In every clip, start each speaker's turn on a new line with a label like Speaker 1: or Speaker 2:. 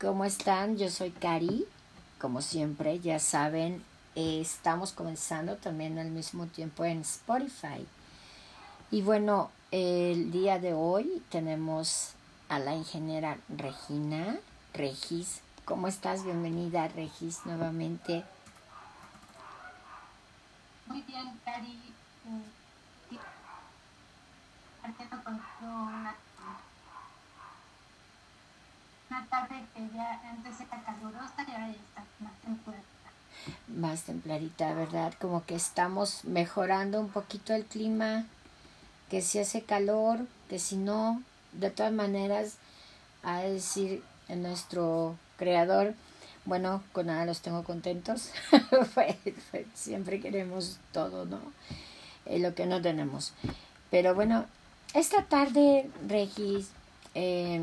Speaker 1: ¿Cómo están? Yo soy Cari. Como siempre, ya saben, estamos comenzando también al mismo tiempo en Spotify. Y bueno, el día de hoy tenemos a la ingeniera Regina Regis. ¿Cómo estás? Bienvenida, Regis, nuevamente.
Speaker 2: Muy bien, Cari. Eh, una tarde que ya antes era calurosa y ahora ya está más templadita.
Speaker 1: Más templadita, ¿verdad? Como que estamos mejorando un poquito el clima, que si hace calor, que si no, de todas maneras, a decir nuestro creador, bueno, con nada los tengo contentos. siempre queremos todo, ¿no? Eh, lo que no tenemos. Pero bueno, esta tarde, Regis, eh,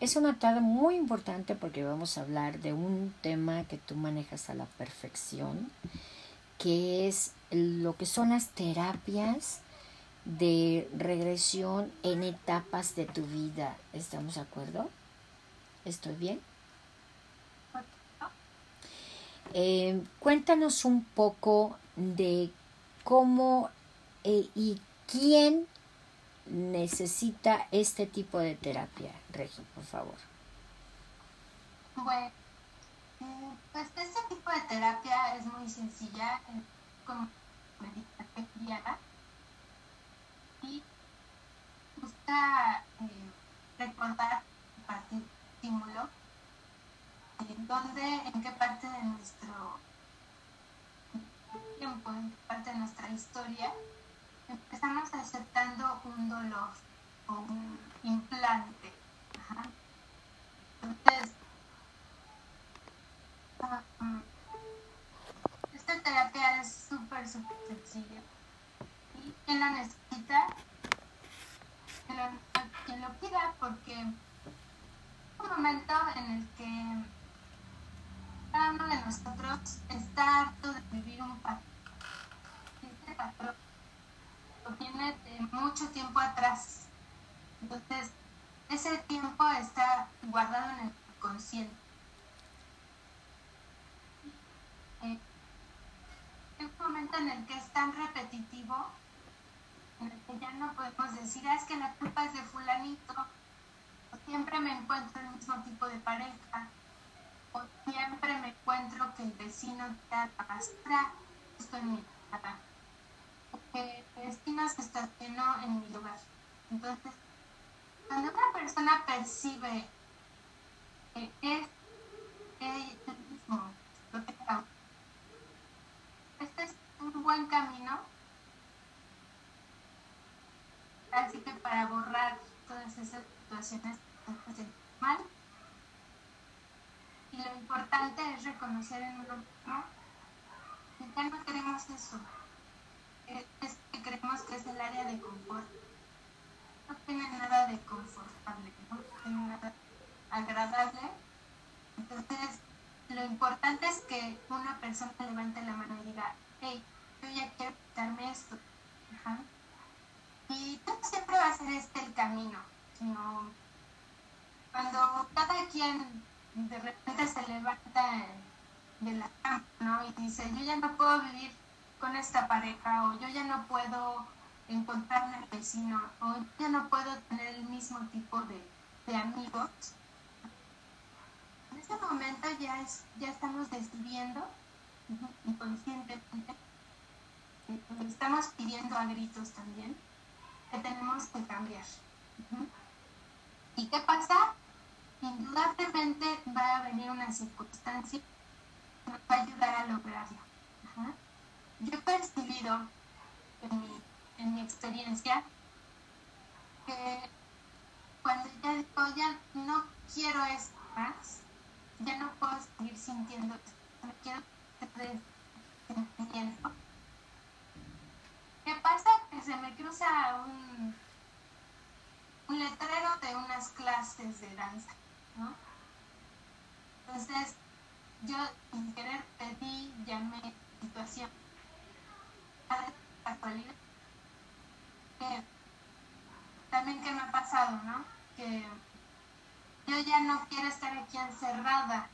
Speaker 1: es una tarde muy importante porque vamos a hablar de un tema que tú manejas a la perfección, que es lo que son las terapias de regresión en etapas de tu vida. ¿Estamos de acuerdo? ¿Estoy bien? Eh, cuéntanos un poco de cómo eh, y quién necesita este tipo de terapia, Regi, por favor?
Speaker 2: Bueno, pues este tipo de terapia es muy sencilla, como meditación guiada y busca eh, recordar partir estímulo en dónde, en qué parte de nuestro tiempo, en qué parte de nuestra historia empezamos aceptando un dolor o un implante. Entonces, um, esta terapia es súper, súper sencilla. Y quien la necesita, quien lo, pida, porque un momento en el que cada uno de nosotros está harto de vivir un patrón. Patrón viene de mucho tiempo atrás. Entonces, ese tiempo está guardado en el consciente. Eh, un momento en el que es tan repetitivo, en el que ya no podemos decir, ah, es que la culpa es de fulanito, o siempre me encuentro el mismo tipo de pareja, o siempre me encuentro que el vecino te arrastra esto en mi casa que destino se estacionó en mi lugar. Entonces, cuando una persona percibe que es el mismo este es un buen camino, así que para borrar todas esas situaciones que se mal, y lo importante es reconocer en uno mismo que ya no queremos eso es que creemos que es el área de confort. No tiene nada de confortable, no tiene nada agradable. Entonces, lo importante es que una persona levante la mano y diga, hey, yo ya quiero quitarme esto. Y no siempre va a ser este el camino, sino cuando cada quien de repente se levanta de la cama ¿no? y dice, yo ya no puedo vivir con esta pareja o yo ya no puedo encontrarme al vecino o ya no puedo tener el mismo tipo de, de amigos. En ese momento ya, es, ya estamos decidiendo inconscientemente, estamos pidiendo a gritos también que tenemos que cambiar. ¿Y qué pasa? Indudablemente va a venir una circunstancia que nos va a ayudar a lograrlo yo he percibido en mi, en mi experiencia que cuando ya digo, ya no quiero esto más, ya no puedo seguir sintiendo esto, no quiero sentimiento. ¿Qué pasa? Que se me cruza un, un letrero de unas clases de danza, ¿no? Entonces, yo sin querer pedí, llamé situación también que me ha pasado, ¿no? Que yo ya no quiero estar aquí encerrada.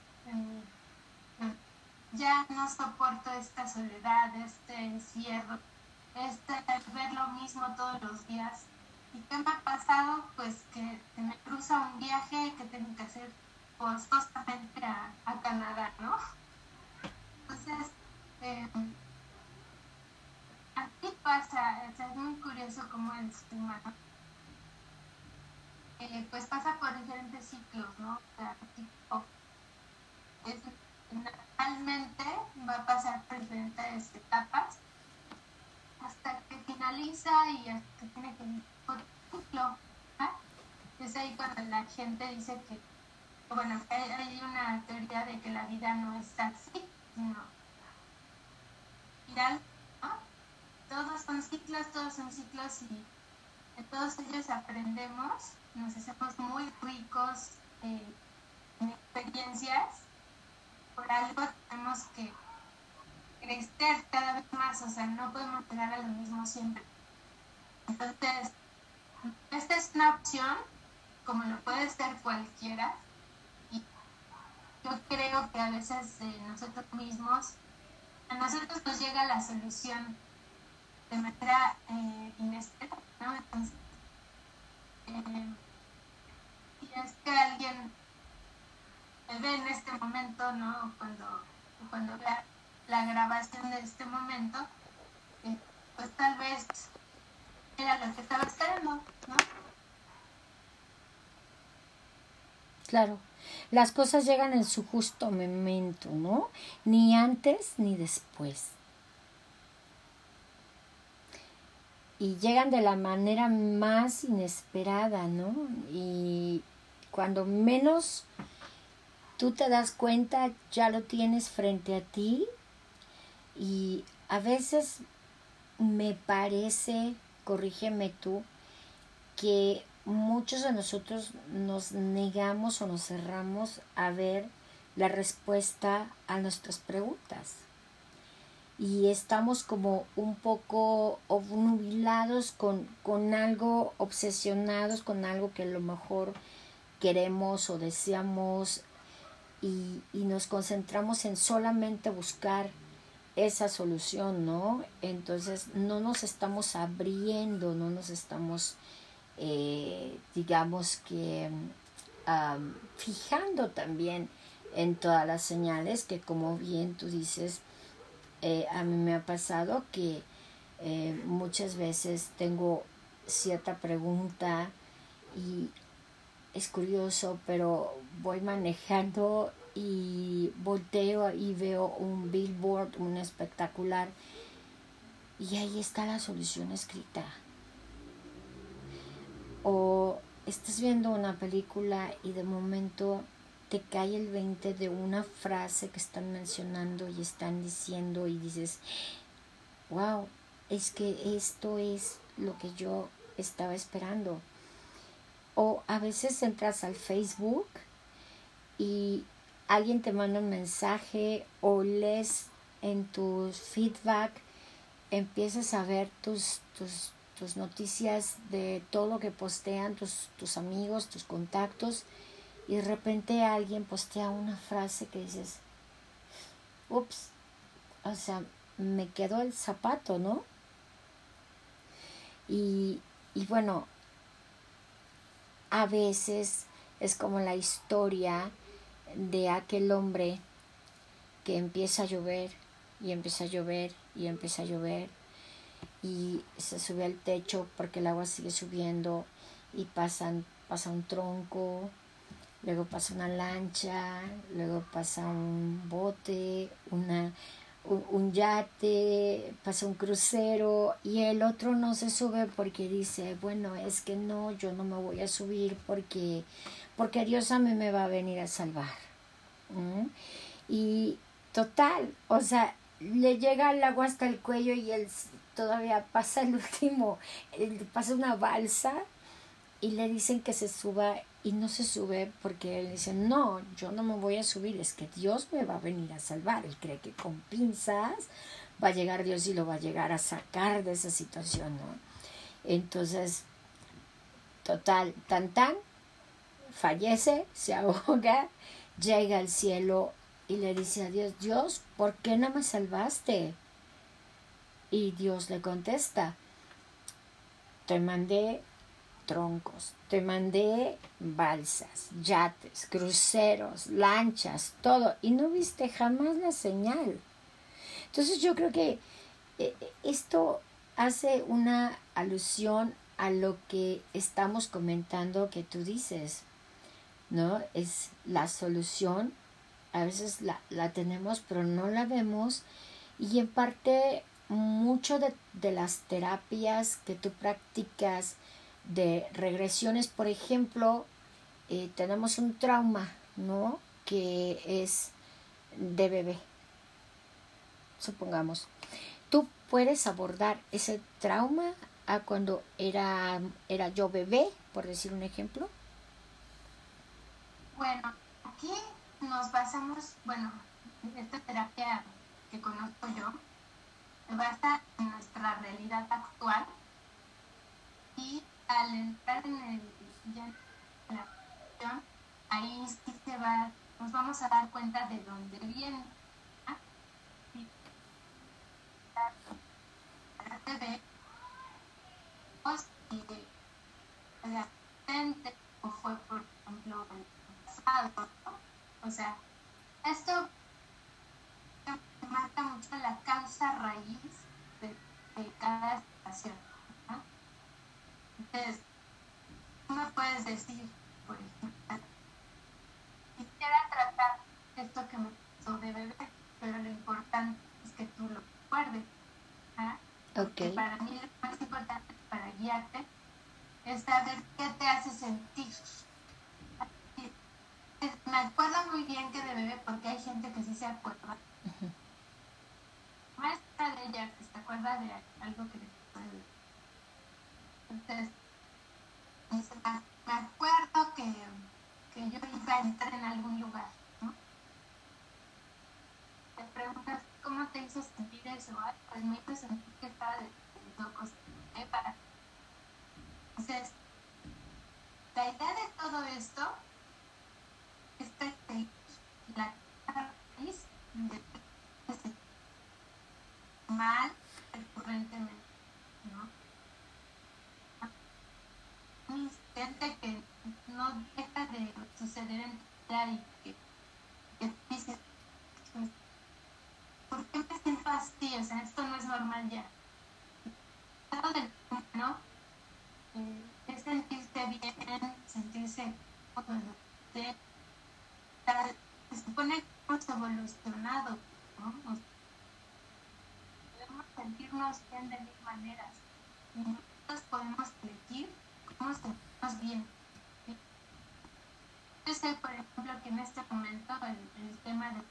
Speaker 2: ya no soporto esta soledad, este encierro, este ver lo mismo todos los días. ¿Y qué me ha pasado? Pues que me cruza un viaje que tengo que hacer costosamente a, a Canadá, ¿no? Entonces, eh, aquí pasa, es muy curioso cómo el ser humano eh, pues pasa por diferentes ciclos, ¿no? O sea, tipo, va a pasar por diferentes etapas hasta que finaliza y hasta que tiene que por ciclo. Es ahí cuando la gente dice que, bueno, hay una teoría de que la vida no es así, sino viral, ¿no? Todos son ciclos, todos son ciclos y todos ellos aprendemos nos hacemos muy ricos eh, en experiencias, por algo tenemos que crecer cada vez más, o sea, no podemos llegar a lo mismo siempre. Entonces, esta es una opción, como lo puede ser cualquiera, y yo creo que a veces nosotros mismos, a nosotros nos llega la solución de manera eh, inesperada, ¿no? Entonces, eh, y es que alguien me ve en este momento, ¿no? Cuando, cuando vea la grabación de este momento, eh, pues tal vez era lo que estaba esperando, ¿no?
Speaker 1: Claro, las cosas llegan en su justo momento, ¿no? Ni antes ni después. Y llegan de la manera más inesperada, ¿no? Y cuando menos tú te das cuenta, ya lo tienes frente a ti y a veces me parece, corrígeme tú, que muchos de nosotros nos negamos o nos cerramos a ver la respuesta a nuestras preguntas y estamos como un poco obnubilados con, con algo, obsesionados con algo que a lo mejor queremos o deseamos y, y nos concentramos en solamente buscar esa solución, ¿no? Entonces no nos estamos abriendo, no nos estamos, eh, digamos que, fijando también en todas las señales que como bien tú dices, eh, a mí me ha pasado que eh, muchas veces tengo cierta pregunta y es curioso, pero voy manejando y volteo y veo un billboard, un espectacular, y ahí está la solución escrita. O estás viendo una película y de momento te cae el 20 de una frase que están mencionando y están diciendo y dices, wow, es que esto es lo que yo estaba esperando. O a veces entras al Facebook y alguien te manda un mensaje o lees en tus feedback, empiezas a ver tus, tus, tus noticias de todo lo que postean tus, tus amigos, tus contactos y de repente alguien postea una frase que dices, ups, o sea, me quedó el zapato, ¿no? Y, y bueno, a veces es como la historia de aquel hombre que empieza a llover y empieza a llover y empieza a llover y se sube al techo porque el agua sigue subiendo y pasa un tronco luego pasa una lancha, luego pasa un bote, una, un, yate, pasa un crucero y el otro no se sube porque dice, bueno, es que no, yo no me voy a subir porque, porque Dios a mí me va a venir a salvar. Y total, o sea, le llega el agua hasta el cuello y él todavía pasa el último, pasa una balsa y le dicen que se suba y no se sube porque él dice, no, yo no me voy a subir, es que Dios me va a venir a salvar. Él cree que con pinzas va a llegar Dios y lo va a llegar a sacar de esa situación, ¿no? Entonces, total, tan tan, fallece, se ahoga, llega al cielo y le dice a Dios, Dios, ¿por qué no me salvaste? Y Dios le contesta, te mandé troncos, te mandé balsas, yates, cruceros, lanchas, todo, y no viste jamás la señal. Entonces yo creo que eh, esto hace una alusión a lo que estamos comentando que tú dices, ¿no? Es la solución, a veces la, la tenemos pero no la vemos y en parte mucho de, de las terapias que tú practicas de regresiones, por ejemplo, eh, tenemos un trauma, ¿no? Que es de bebé, supongamos tú puedes abordar ese trauma a cuando era, era yo bebé, por decir un ejemplo?
Speaker 2: Bueno, aquí nos basamos, bueno, esta terapia que conozco yo, se basa en nuestra realidad actual y al entrar en el ya en la ahí sí se va, nos vamos a dar cuenta de dónde viene ve si el accidente o fue por ejemplo el pasado o sea esto marca mucho la causa raíz de, cada situación entonces tú me puedes decir por ejemplo quisiera tratar esto que me pasó de bebé pero lo importante es que tú lo recuerdes
Speaker 1: Okay.
Speaker 2: Para mí lo más importante para guiarte es saber qué te hace sentir. Me acuerdo muy bien que de bebé, porque hay gente que sí se acuerda. Maestra de ella que se acuerda de algo que le Entonces, me acuerdo que, que yo iba a entrar en algún lugar, ¿no? Te preguntas, ¿cómo te hizo sentir eso? pues me hizo sentir Que no deja de suceder en y que, dices, pues, ¿por qué me siento así? O sea, esto no es normal ya. Todo del ¿no? Eh, es sentirse bien, sentirse de, se supone que hemos evolucionado, ¿no? podemos sentirnos bien de mil maneras y nosotros podemos elegir cómo sentirnos bien. Yo sé, por ejemplo, que en este momento el, el tema de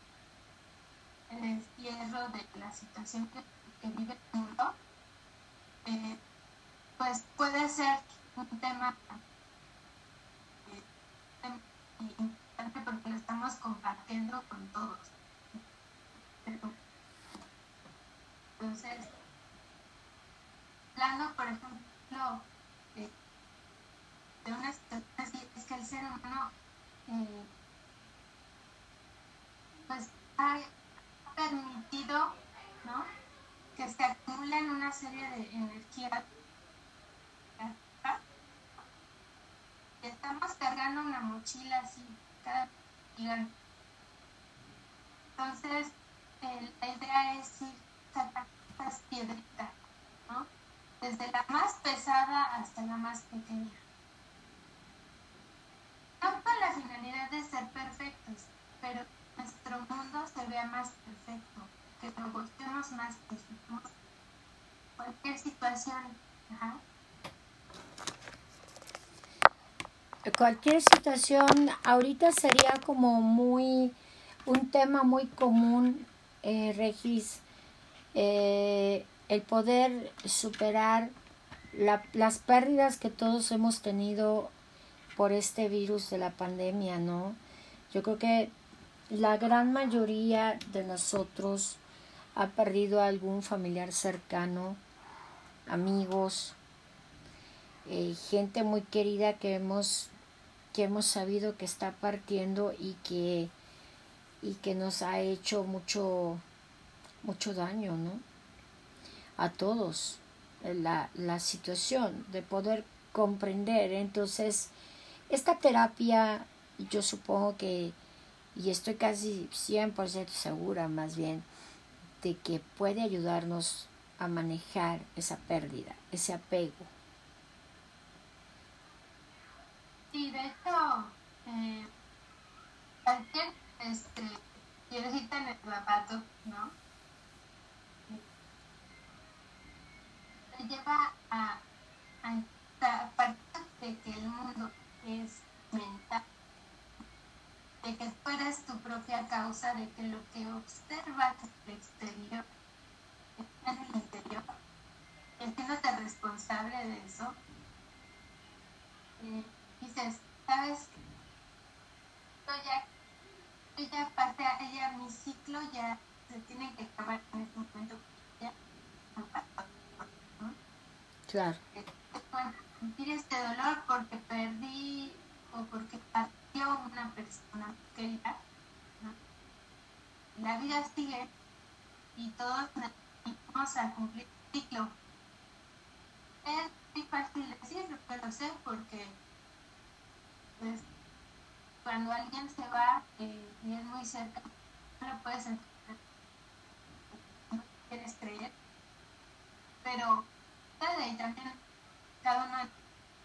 Speaker 2: el encierro de situación que, vive el mundo, eh, pues puede ser un tema eh, importante porque lo estamos compartiendo con todos. entonces, plano, por ejemplo, eh, de una situación así, es que el ser humano, pues, hay permitido ¿no? que se acumulen serie de energías. Estamos cargando una mochila así, cada gigante. Entonces, la idea es ir sacando estas piedritas. Desde la más pesada hasta la más pequeña. No con la finalidad de ser perfectos, pero nuestro mundo se vea más perfecto, que lo gustemos más, que cualquier situación.
Speaker 1: Cualquier situación ahorita sería como muy un tema muy común, eh, Regis, eh, el poder superar la, las pérdidas que todos hemos tenido por este virus de la pandemia, ¿no? Yo creo que la gran mayoría de nosotros ha perdido a algún familiar cercano, amigos, eh, gente muy querida que hemos que hemos sabido que está partiendo y que, y que nos ha hecho mucho, mucho daño, ¿no? A todos, la, la situación de poder comprender. Entonces, esta terapia, yo supongo que, y estoy casi 100% segura más bien, de que puede ayudarnos a manejar esa pérdida, ese apego.
Speaker 2: Sí, de hecho, eh, cualquier este, en el zapato, ¿no? Te lleva a, a, partir de que el mundo es mental, de que tú tu propia causa, de que lo que observas en el exterior está en el interior, haciéndote responsable de eso. Eh, dices, ¿sabes? Yo ya, yo ya pasé a ella, mi ciclo ya se tiene que acabar en este momento. Ya
Speaker 1: Claro.
Speaker 2: Bueno, sentir este dolor porque perdí o porque partió una persona querida. ¿no? La vida sigue y todos vamos a cumplir el ciclo. Fácil decirlo, pero sé porque pues, cuando alguien se va eh, y es muy cerca, no lo puedes entender, no quieres creer, pero y también cada uno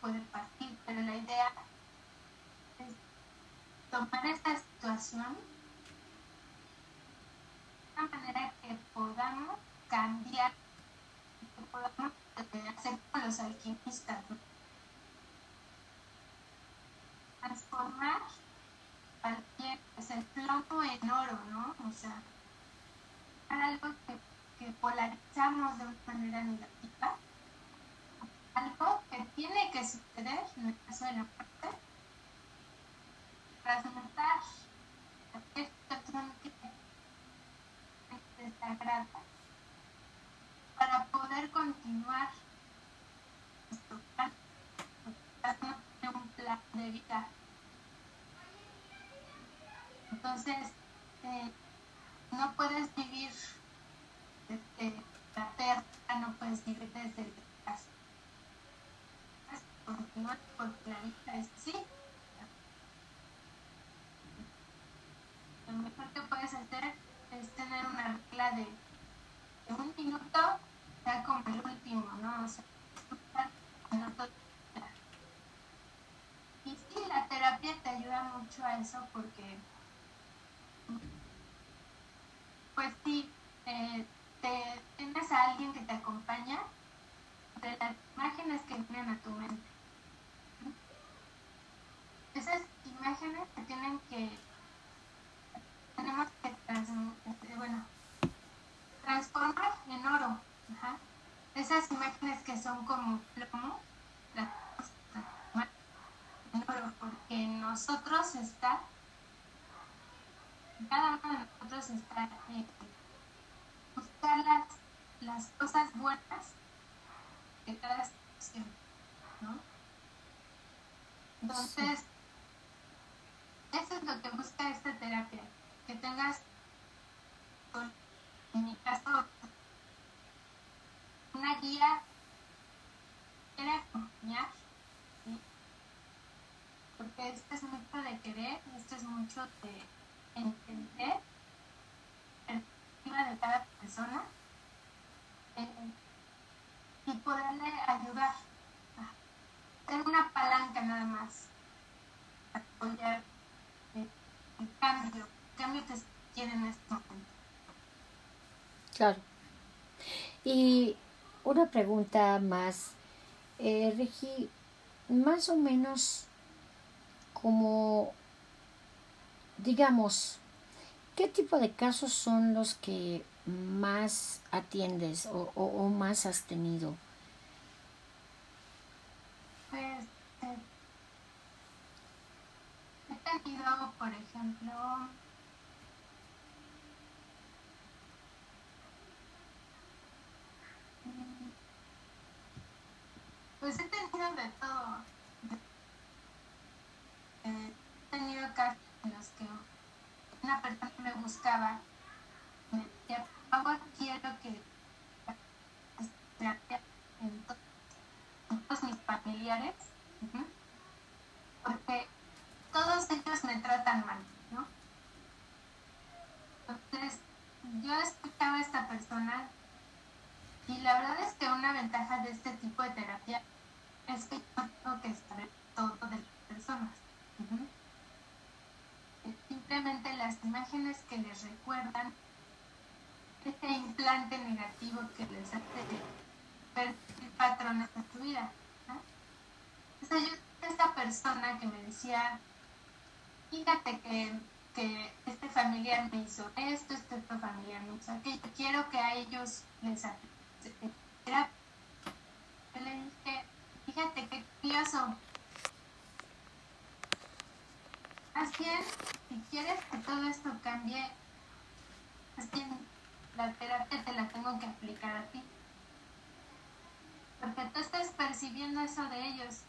Speaker 2: puede partir, pero la idea es tomar esta situación de una manera que podamos cambiar, alquimistas, transformar el plomo en oro, ¿no? O sea, algo que, que polarizamos de una manera negativa, algo que tiene que suceder en el caso de la muerte, transmutar cualquier situación que desagrada para poder continuar nuestro plan, un entonces, eh, no puedes vivir desde la tierra, no puedes vivir desde el casa. Continuar porque la vida es así. Lo mejor que puedes hacer es tener una regla de, de un minuto, sea como el último, ¿no? O sea, y sí, la terapia te ayuda mucho a eso porque pues sí, eh, te, tienes a alguien que te acompaña de las imágenes que vienen a tu mente. Esas imágenes que tienen que, tenemos que este, bueno, transformar en oro. Esas imágenes que son como plomo, las en oro, porque nosotros está cada uno de nosotros está eh, buscar las, las, cosas buenas de cada situación, ¿no? Entonces, eso es lo que busca esta terapia, que tengas, en mi caso, una guía que acompañar, ¿sí? porque esto es querer, esto es mucho de entender el perspectiva de cada persona eh, y poderle ayudar. Ser una palanca nada más apoyar eh, el cambio, cambio que se quiere en este momento.
Speaker 1: Claro. Y una pregunta más, eh, Regi, más o menos como digamos, ¿qué tipo de casos son los que más atiendes o, más has tenido?
Speaker 2: Pues eh, he tenido, por ejemplo, mm, pues he tenido de todo. Una persona me buscaba, me decía, por favor, quiero que en todos mis familiares, porque todos ellos me tratan mal, ¿no? Entonces, yo escuchaba a esta persona y la verdad es que una ventaja de este tipo de terapia es que yo tengo que saber todo de las personas. Simplemente las imágenes que les recuerdan ese implante negativo que les hace ver patrones de tu vida. ¿no? Entonces yo esta persona que me decía, fíjate que, que este familiar me hizo esto, este otro familiar me hizo aquello, quiero que a ellos les terapia. Yo le dije, fíjate qué curioso. Más bien, si quieres que todo esto cambie, más bien la terapia te la tengo que aplicar a ti. Porque tú estás percibiendo eso de ellos.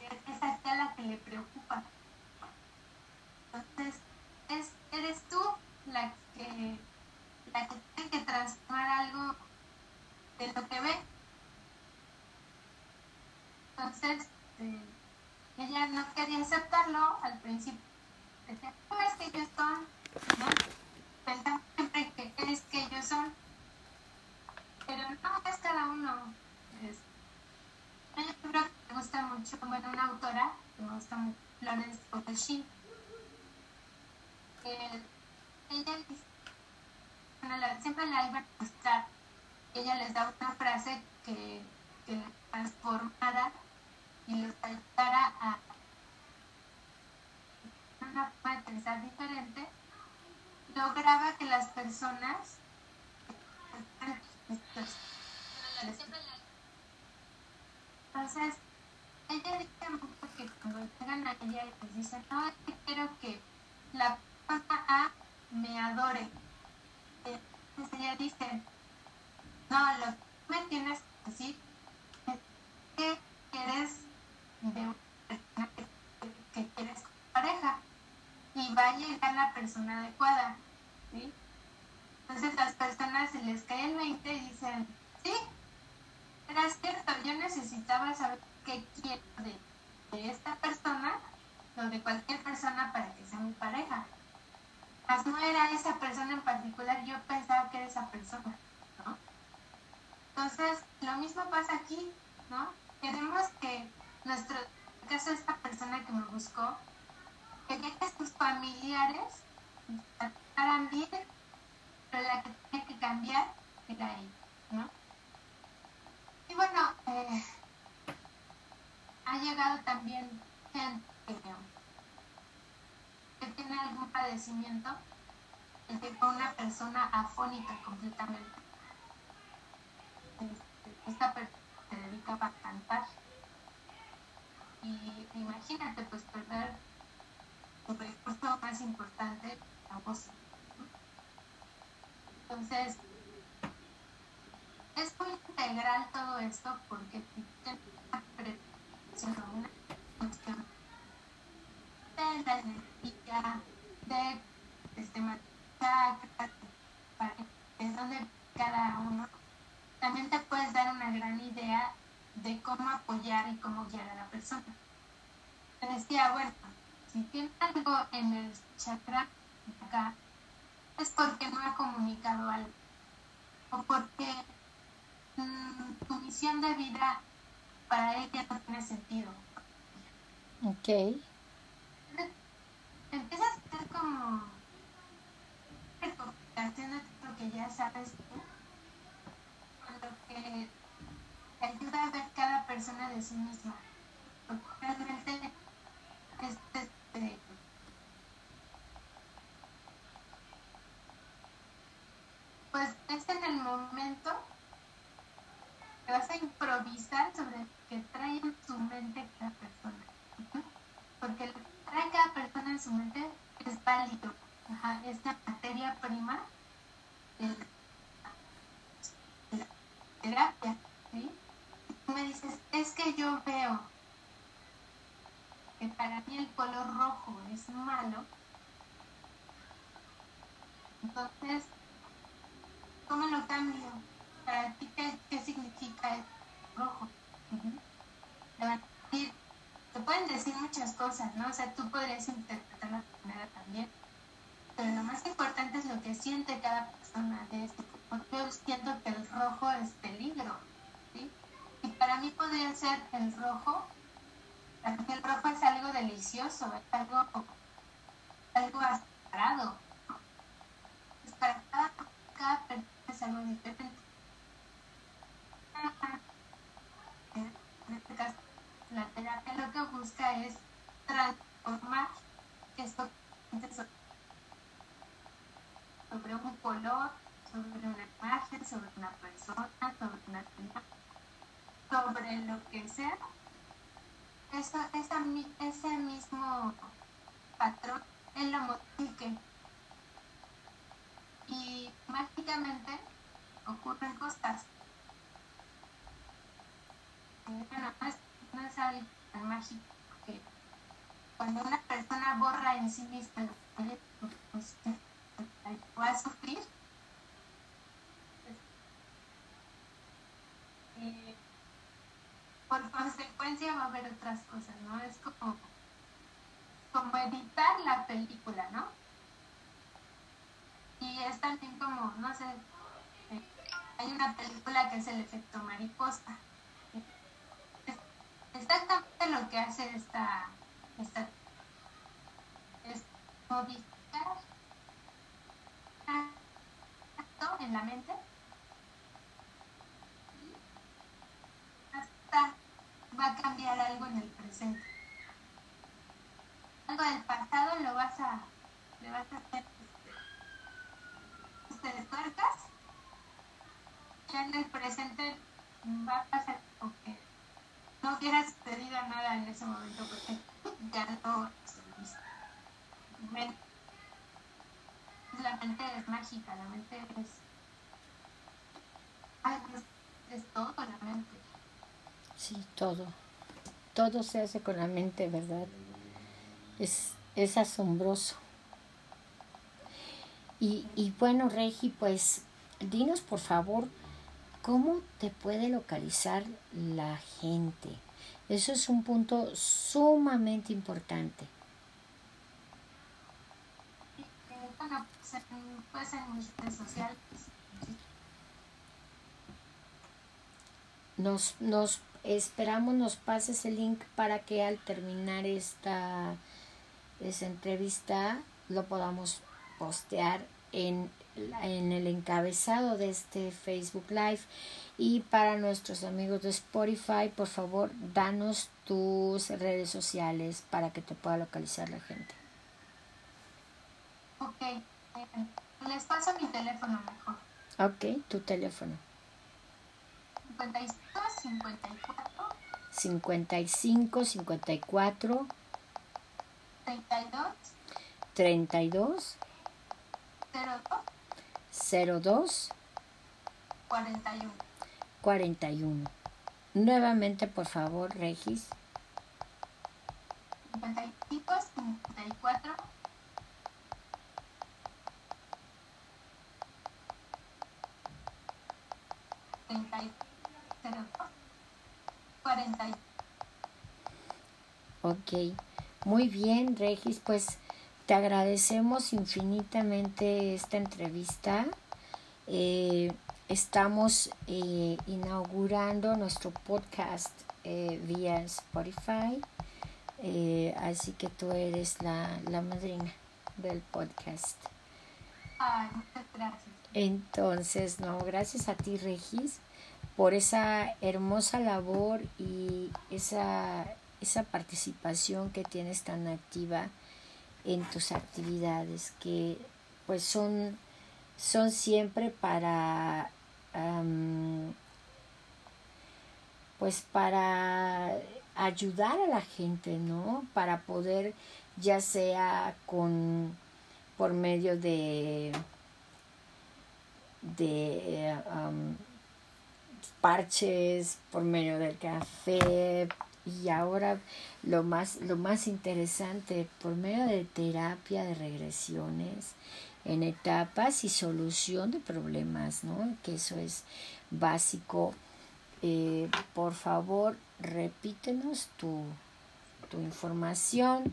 Speaker 2: Es a la que le preocupa. Entonces, es, eres tú la que, la que tiene que transformar algo de lo que ve. Entonces, eh, ella no quería aceptarlo al principio. Decía, no es que ellos son, ¿no? Pensamos siempre que es que ellos son. Pero no, es cada uno. Es, que me gusta mucho, bueno, una autora que me gusta mucho, Florence Potoshin. Eh, ella dice, bueno, siempre la iba a mostrar ella les da una frase que, que transformara y los ayudara a una forma de pensar diferente, lograba que las personas entonces ella dice mucho que cuando llegan a ella y les dicen no, quiero que la persona A me adore entonces ella dice no, lo que me tienes que decir es que quieres de una persona que, quieres pareja y va a llegar la persona adecuada. ¿sí? Entonces las personas se les cae el 20 y dicen, sí, era cierto, yo necesitaba saber qué quiero de, de esta persona o de cualquier persona para que sea mi pareja. No era esa persona en particular, yo pensaba que era esa persona. Entonces, lo mismo pasa aquí, ¿no? Queremos que nuestro, caso esta persona que me buscó, que que sus familiares trataran bien, pero la que tiene que cambiar era ella, ¿no? Y bueno, eh, ha llegado también gente que, tiene algún padecimiento, que una persona afónica completamente esta persona se dedica a cantar. Y imagínate, pues perder el recurso más importante, la voz. Entonces, es muy integral todo esto porque tiene una cuestión de la energía, de este, es donde cada uno también te puedes dar una gran idea de cómo apoyar y cómo guiar a la persona. Te decía, bueno, si tiene algo en el chakra acá, es porque no ha comunicado algo. O porque mm, tu misión de vida para ella no tiene sentido.
Speaker 1: Ok.
Speaker 2: Empiezas a hacer como recopilación lo que ya sabes tú que ayuda a ver cada persona de sí misma. Porque realmente este, pues es en el momento que vas a improvisar sobre que trae en su mente cada persona. Porque lo que trae cada es válido. Ajá, es la materia prima del terapia, ¿sí? Tú me dices, es que yo veo que para mí el color rojo es malo, Entonces, ¿cómo lo cambio? Para ti, ¿qué, significa el rojo? te pueden decir muchas cosas, ¿no? O sea, tú podrías interpretar la manera también. Pero lo más importante es lo que siente cada persona de esto. Porque yo siento que el rojo es peligro. Y para mí podría ser el rojo, para mí el rojo es algo delicioso, es algo, algo aspirado. Es para cada, cada persona es algo diferente. En este caso, la terapia lo que busca es transformar esto sobre un color, sobre una sobre una persona, sobre una actividad, sobre lo que sea. Eso, esa, ese mismo patrón él lo modifique. Y mágicamente ocurren cosas. Bueno, no es algo tan mágico que cuando una persona borra en sí misma pues, va a sufrir. Eh, por va a haber otras cosas, ¿no? Es como, como editar la película, ¿no? Y es también como, no sé, eh, hay una película que es el efecto mariposa exactamente lo que hace esta, esta es modificar en la mente a cambiar algo en el presente. Algo del pasado lo vas a, le vas a hacer ustedes tuercas. Ya en el presente va a pasar porque no hubiera sucedido nada en ese momento porque ya no la mente es mágica, la mente es, es, todo la mente.
Speaker 1: Sí, todo. Todo se hace con la mente, ¿verdad? Es, es asombroso. Y, y bueno, Regi, pues dinos por favor ¿Cómo te puede localizar la gente? Eso es un punto sumamente importante.
Speaker 2: pues en mis redes sociales.
Speaker 1: Nos, nos esperamos, nos pases el link para que al terminar esta, esta entrevista lo podamos postear en en el encabezado de este Facebook Live. Y para nuestros amigos de Spotify, por favor, danos tus redes sociales para que te pueda localizar la gente.
Speaker 2: Ok, les paso mi teléfono mejor.
Speaker 1: Ok, tu teléfono.
Speaker 2: 55, 54.
Speaker 1: 55, 54. 32. 32. 02. 02
Speaker 2: 41.
Speaker 1: 41. Nuevamente, por favor, Regis.
Speaker 2: 55, 54. 40.
Speaker 1: Ok, muy bien, Regis, pues te agradecemos infinitamente esta entrevista. Eh, estamos eh, inaugurando nuestro podcast eh, vía Spotify. así que tú eres la, la madrina del podcast.
Speaker 2: Ay, muchas gracias.
Speaker 1: Entonces, no, gracias a ti, Regis, por esa hermosa labor y esa, esa participación que tienes tan activa en tus actividades que pues son, son siempre para pues para ayudar a la gente, ¿no? Para poder ya sea con por medio de de parches, por medio del café, y ahora lo más, lo más interesante, por medio de terapia de regresiones en etapas y solución de problemas, ¿no? Que eso es básico. Eh, por favor, repítenos tu, tu información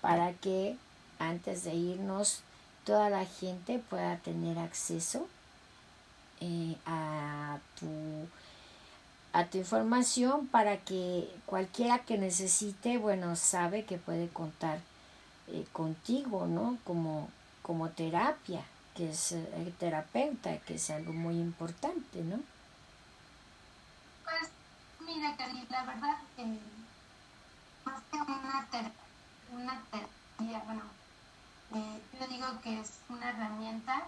Speaker 1: para que antes de irnos toda la gente pueda tener acceso eh, a tu a tu información para que cualquiera que necesite, bueno, sabe que puede contar eh, contigo, ¿no? Como, como terapia, que es el terapeuta, que es algo muy importante, ¿no?
Speaker 2: Pues, mira, Cari, la verdad, eh, más que una, una terapia, bueno, eh, yo digo que es una herramienta,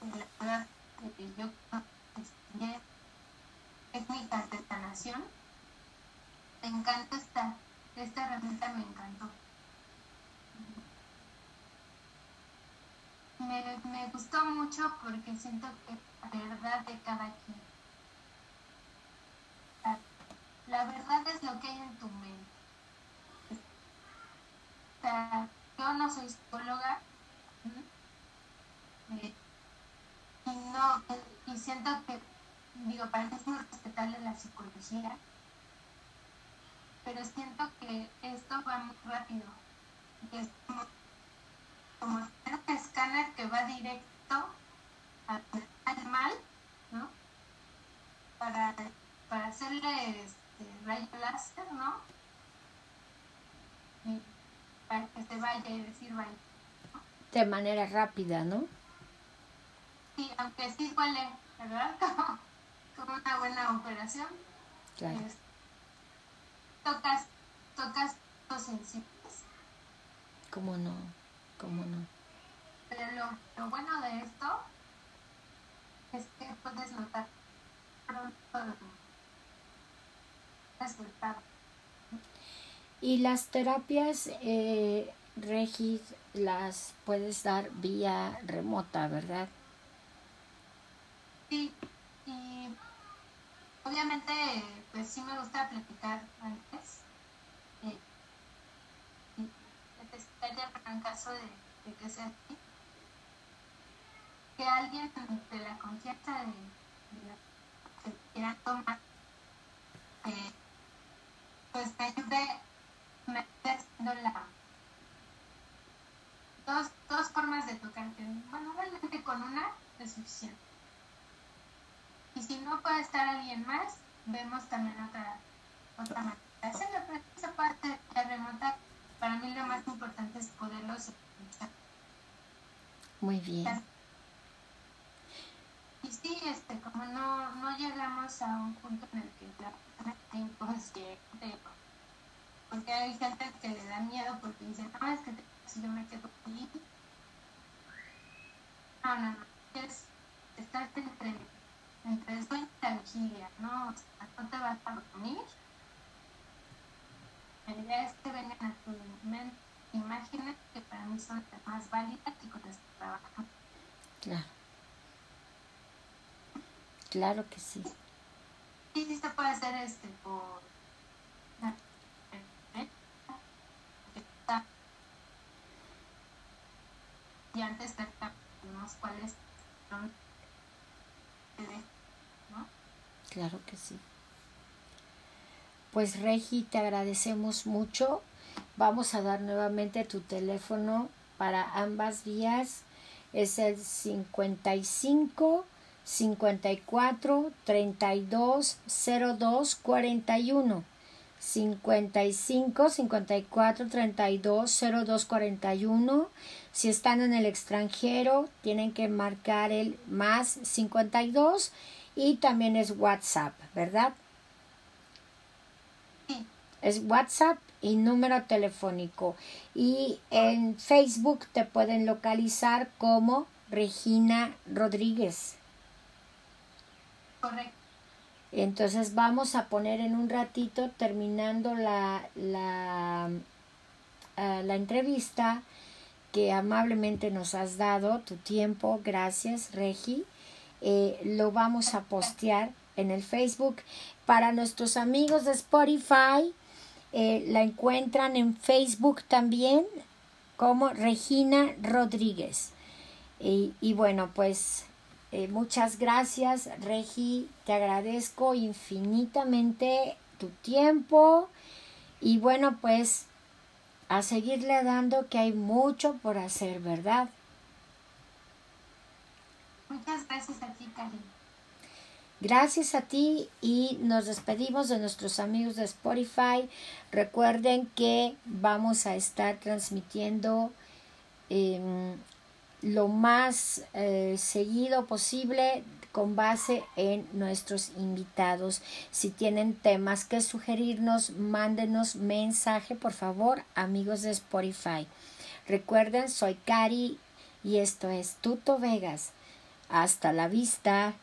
Speaker 2: la verdad, que yo técnicas de sanación. Me encanta esta, esta herramienta, me encantó. Me, me gustó mucho porque siento que la verdad de cada quien. La, verdad es lo que hay en tu mente. Yo no soy psicóloga y no y siento que digo, es muy respetable la psicología, pero siento que esto va muy rápido. Es como, como un escáner que va directo al, mal, ¿no? Para, para hacerle este, rayo láser, ¿no? Y para que se vaya y decir vaya.
Speaker 1: De manera rápida, ¿no?
Speaker 2: Sí, aunque sí huele, ¿verdad? con una buena operación. Claro. tocas, tocas los sensibles.
Speaker 1: ¿Cómo no? ¿Cómo no?
Speaker 2: Pero lo, lo bueno de esto es que puedes notar pronto resultado.
Speaker 1: Y las terapias, eh, Regis, las puedes dar vía remota, ¿verdad?
Speaker 2: Sí, y obviamente, pues sí me gusta platicar antes. Eh, para en caso de, que sea así, que alguien de la confianza de, la que quiera tomar, eh, pues me ayude, me haciendo la dos, dos formas de tocar. Bueno, realmente con una es suficiente. Y si no puede estar alguien más, vemos también otra, otra manera de hacerlo. Pero esa parte de remota, para mí lo más importante es poderlos escuchar.
Speaker 1: Muy bien.
Speaker 2: Y sí, este, como no, no llegamos a un punto en el que la persona está inconsciente, porque hay gente que le da miedo porque dice, no, es que si yo me quedo aquí. No, no, no. Es estar entre entre sueño y vigilia, ¿no? O sea, no te vas a dormir. La idea es que vengan a tu mente imágenes que para mí son las más válidas y con las que trabajo.
Speaker 1: Claro. Claro que sí.
Speaker 2: Sí, sí se puede hacer este por y antes unos cuáles son
Speaker 1: Claro que sí. Pues Regi, te agradecemos mucho. Vamos a dar nuevamente tu teléfono para ambas vías. Es el 55 54 32 02 41. 55 54 32 02 41. Si están en el extranjero, tienen que marcar el más 52 y también es WhatsApp, ¿verdad? Es WhatsApp y número telefónico. Y en Facebook te pueden localizar como Regina Rodríguez.
Speaker 2: Correcto.
Speaker 1: Entonces vamos a poner en un ratito, terminando la, la, ah, la entrevista que amablemente nos has dado, tu tiempo. Gracias, Regi. Eh, lo vamos a postear en el Facebook. Para nuestros amigos de Spotify, Eh, la encuentran en Facebook también como Regina Rodríguez. Y, bueno, pues eh, muchas gracias, Regi. Te agradezco infinitamente tu tiempo. Y bueno, pues a seguirle dando que hay mucho por hacer, ¿verdad?
Speaker 2: Gracias a ti.
Speaker 1: Gracias a ti y nos despedimos de nuestros amigos de Spotify. Recuerden que vamos a estar transmitiendo em, lo más eh, seguido posible con base en nuestros invitados. Si tienen temas que sugerirnos, mándenos mensaje, por favor, amigos de Spotify. Recuerden, soy Cari y esto es Tuto Vegas. Hasta la vista.